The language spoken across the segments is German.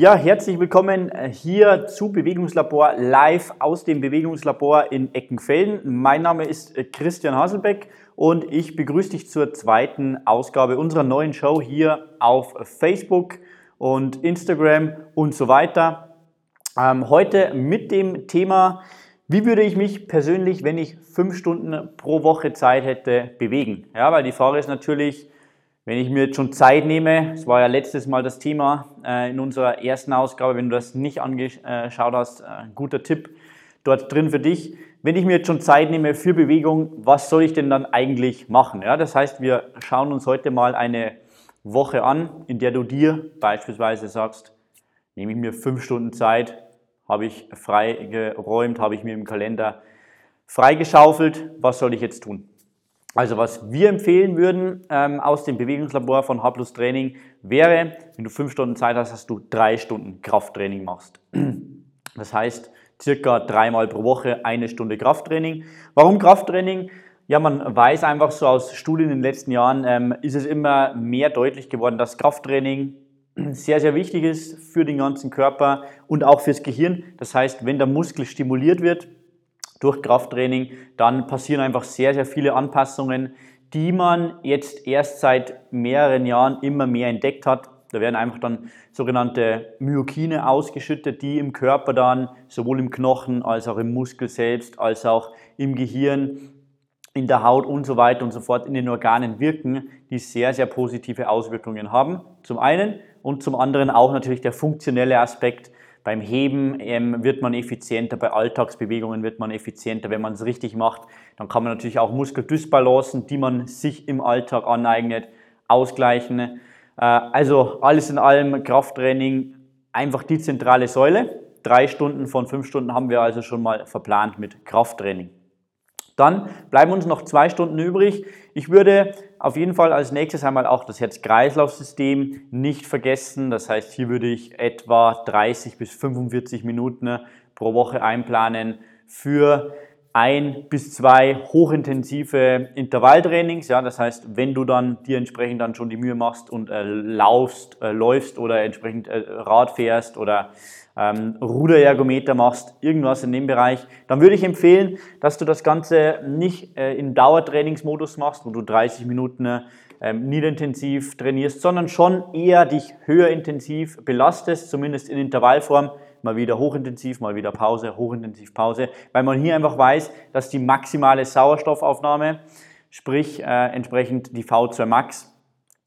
Ja, herzlich willkommen äh, hier zu Bewegungslabor live aus dem Bewegungslabor in Eckenfelden. Mein Name ist äh, Christian Haselbeck und ich begrüße dich zur zweiten Ausgabe unserer neuen Show hier auf Facebook und Instagram und so weiter. Ähm, heute mit dem Thema, wie würde ich mich persönlich, wenn ich fünf Stunden pro Woche Zeit hätte, bewegen? Ja, weil die Frage ist natürlich, wenn ich mir jetzt schon Zeit nehme, das war ja letztes Mal das Thema äh, in unserer ersten Ausgabe, wenn du das nicht angeschaut hast, äh, guter Tipp dort drin für dich. Wenn ich mir jetzt schon Zeit nehme für Bewegung, was soll ich denn dann eigentlich machen? Ja, das heißt, wir schauen uns heute mal eine Woche an, in der du dir beispielsweise sagst, nehme ich mir fünf Stunden Zeit, habe ich freigeräumt, habe ich mir im Kalender freigeschaufelt, was soll ich jetzt tun? Also was wir empfehlen würden ähm, aus dem Bewegungslabor von H Plus Training wäre, wenn du fünf Stunden Zeit hast, dass du drei Stunden Krafttraining machst. Das heißt, circa dreimal pro Woche eine Stunde Krafttraining. Warum Krafttraining? Ja, man weiß einfach so aus Studien in den letzten Jahren, ähm, ist es immer mehr deutlich geworden, dass Krafttraining sehr, sehr wichtig ist für den ganzen Körper und auch fürs Gehirn. Das heißt, wenn der Muskel stimuliert wird, durch Krafttraining, dann passieren einfach sehr, sehr viele Anpassungen, die man jetzt erst seit mehreren Jahren immer mehr entdeckt hat. Da werden einfach dann sogenannte Myokine ausgeschüttet, die im Körper dann sowohl im Knochen als auch im Muskel selbst, als auch im Gehirn, in der Haut und so weiter und so fort in den Organen wirken, die sehr, sehr positive Auswirkungen haben. Zum einen und zum anderen auch natürlich der funktionelle Aspekt, beim Heben ähm, wird man effizienter, bei Alltagsbewegungen wird man effizienter. Wenn man es richtig macht, dann kann man natürlich auch Muskeldysbalancen, die man sich im Alltag aneignet, ausgleichen. Äh, also alles in allem Krafttraining einfach die zentrale Säule. Drei Stunden von fünf Stunden haben wir also schon mal verplant mit Krafttraining. Dann bleiben uns noch zwei Stunden übrig. Ich würde auf jeden Fall als nächstes einmal auch das Herz-Kreislauf-System nicht vergessen. Das heißt, hier würde ich etwa 30 bis 45 Minuten pro Woche einplanen für ein bis zwei hochintensive Intervalltrainings. Ja, das heißt, wenn du dann dir entsprechend dann schon die Mühe machst und äh, laufst, äh, läufst oder entsprechend äh, Rad fährst oder ähm, Ruderergometer machst, irgendwas in dem Bereich, dann würde ich empfehlen, dass du das Ganze nicht äh, in Dauertrainingsmodus machst, wo du 30 Minuten ähm, niederintensiv trainierst, sondern schon eher dich höher intensiv belastest, zumindest in Intervallform, mal wieder hochintensiv, mal wieder Pause, hochintensiv Pause, weil man hier einfach weiß, dass die maximale Sauerstoffaufnahme, sprich äh, entsprechend die V2 Max,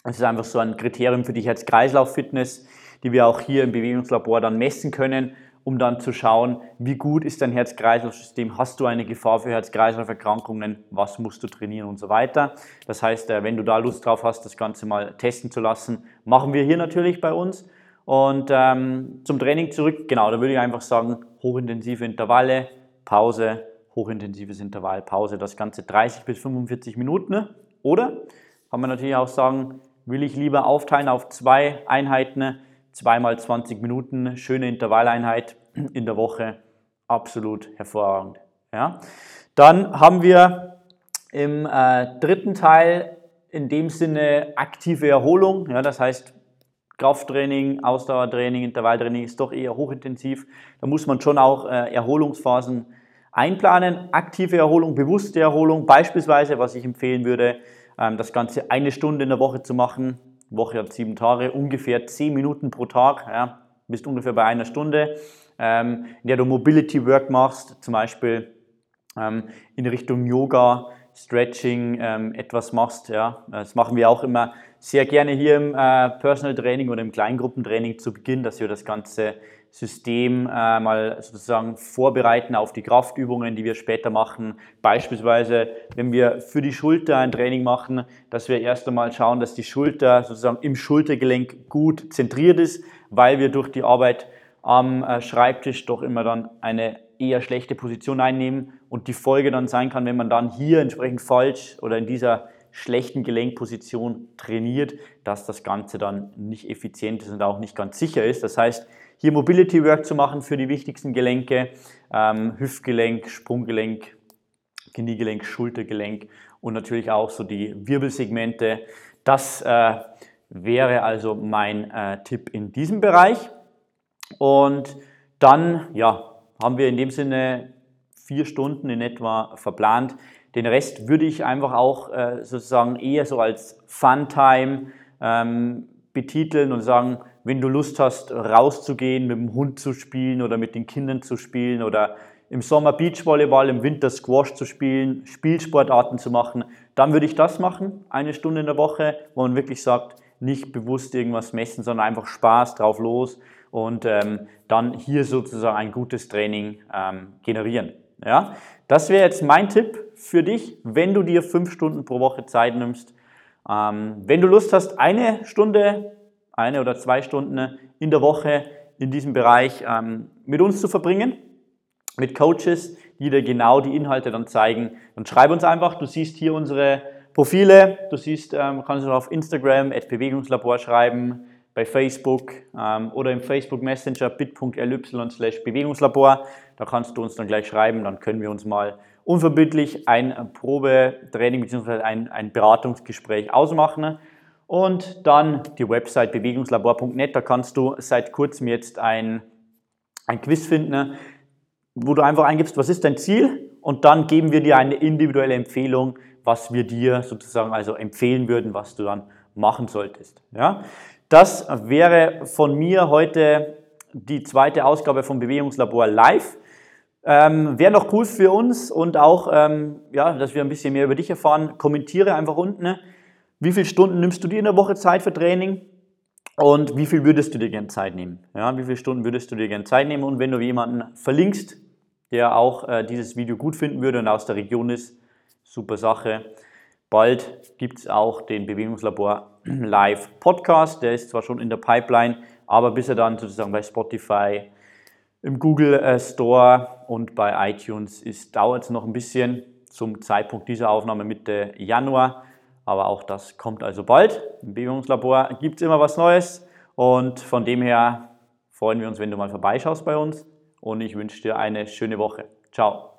das ist einfach so ein Kriterium für die Herz-Kreislauf-Fitness, die wir auch hier im Bewegungslabor dann messen können, um dann zu schauen, wie gut ist dein Herz-Kreislauf-System, hast du eine Gefahr für Herz-Kreislauf-Erkrankungen, was musst du trainieren und so weiter. Das heißt, äh, wenn du da Lust drauf hast, das Ganze mal testen zu lassen, machen wir hier natürlich bei uns. Und ähm, zum Training zurück, genau, da würde ich einfach sagen, hochintensive Intervalle, Pause, hochintensives Intervall, Pause, das Ganze 30 bis 45 Minuten. Oder kann man natürlich auch sagen, will ich lieber aufteilen auf zwei Einheiten, zweimal 20 Minuten, schöne Intervalleinheit in der Woche, absolut hervorragend. Ja? Dann haben wir im äh, dritten Teil in dem Sinne aktive Erholung, ja, das heißt Krafttraining, Ausdauertraining, Intervalltraining ist doch eher hochintensiv. Da muss man schon auch äh, Erholungsphasen einplanen. Aktive Erholung, bewusste Erholung, beispielsweise, was ich empfehlen würde, ähm, das Ganze eine Stunde in der Woche zu machen, Woche hat sieben Tage, ungefähr zehn Minuten pro Tag, ja, bist ungefähr bei einer Stunde, ähm, in der du Mobility Work machst, zum Beispiel ähm, in Richtung Yoga, Stretching ähm, etwas machst. Ja. Das machen wir auch immer sehr gerne hier im äh, Personal Training oder im Kleingruppentraining zu Beginn, dass wir das Ganze System äh, mal sozusagen vorbereiten auf die Kraftübungen, die wir später machen. Beispielsweise, wenn wir für die Schulter ein Training machen, dass wir erst einmal schauen, dass die Schulter sozusagen im Schultergelenk gut zentriert ist, weil wir durch die Arbeit am äh, Schreibtisch doch immer dann eine eher schlechte Position einnehmen und die Folge dann sein kann, wenn man dann hier entsprechend falsch oder in dieser schlechten Gelenkposition trainiert, dass das Ganze dann nicht effizient ist und auch nicht ganz sicher ist. Das heißt, hier Mobility Work zu machen für die wichtigsten Gelenke, ähm, Hüftgelenk, Sprunggelenk, Kniegelenk, Schultergelenk und natürlich auch so die Wirbelsegmente. Das äh, wäre also mein äh, Tipp in diesem Bereich. Und dann, ja, haben wir in dem Sinne vier Stunden in etwa verplant. Den Rest würde ich einfach auch äh, sozusagen eher so als Fun-Time ähm, betiteln und sagen, wenn du Lust hast, rauszugehen, mit dem Hund zu spielen oder mit den Kindern zu spielen oder im Sommer Beachvolleyball, im Winter Squash zu spielen, Spielsportarten zu machen, dann würde ich das machen, eine Stunde in der Woche, wo man wirklich sagt, nicht bewusst irgendwas messen, sondern einfach Spaß drauf los und ähm, dann hier sozusagen ein gutes Training ähm, generieren. Ja? Das wäre jetzt mein Tipp für dich, wenn du dir fünf Stunden pro Woche Zeit nimmst. Ähm, wenn du Lust hast, eine Stunde, eine oder zwei Stunden in der Woche in diesem Bereich ähm, mit uns zu verbringen, mit Coaches, die dir genau die Inhalte dann zeigen, dann schreib uns einfach. Du siehst hier unsere Profile, du siehst, ähm, kannst du auf Instagram, at Bewegungslabor schreiben, bei Facebook ähm, oder im Facebook Messenger bit.ly slash Bewegungslabor. Da kannst du uns dann gleich schreiben, dann können wir uns mal unverbindlich ein Probetraining bzw. Ein, ein Beratungsgespräch ausmachen. Und dann die Website bewegungslabor.net, da kannst du seit kurzem jetzt ein, ein Quiz finden, wo du einfach eingibst, was ist dein Ziel und dann geben wir dir eine individuelle Empfehlung, was wir dir sozusagen also empfehlen würden, was du dann machen solltest. Ja? Das wäre von mir heute die zweite Ausgabe vom Bewegungslabor live. Ähm, wäre noch cool für uns und auch, ähm, ja, dass wir ein bisschen mehr über dich erfahren. Kommentiere einfach unten, ne? wie viele Stunden nimmst du dir in der Woche Zeit für Training und wie viel würdest du dir gerne Zeit nehmen? Ja, wie viele Stunden würdest du dir gerne Zeit nehmen? Und wenn du jemanden verlinkst, der auch äh, dieses Video gut finden würde und aus der Region ist, super Sache. Bald gibt es auch den Bewegungslabor Live Podcast. Der ist zwar schon in der Pipeline, aber bis er dann sozusagen bei Spotify, im Google äh, Store und bei iTunes ist, dauert es noch ein bisschen zum Zeitpunkt dieser Aufnahme Mitte Januar. Aber auch das kommt also bald. Im Bewegungslabor gibt es immer was Neues und von dem her freuen wir uns, wenn du mal vorbeischaust bei uns und ich wünsche dir eine schöne Woche. Ciao.